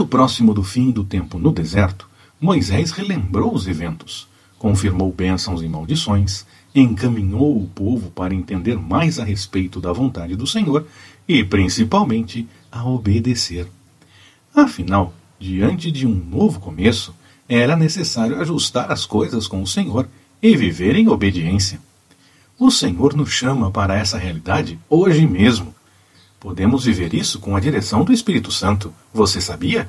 Muito próximo do fim do tempo no deserto, Moisés relembrou os eventos, confirmou bênçãos e maldições, encaminhou o povo para entender mais a respeito da vontade do Senhor e, principalmente, a obedecer. Afinal, diante de um novo começo, era necessário ajustar as coisas com o Senhor e viver em obediência. O Senhor nos chama para essa realidade hoje mesmo. Podemos viver isso com a direção do Espírito Santo. Você sabia?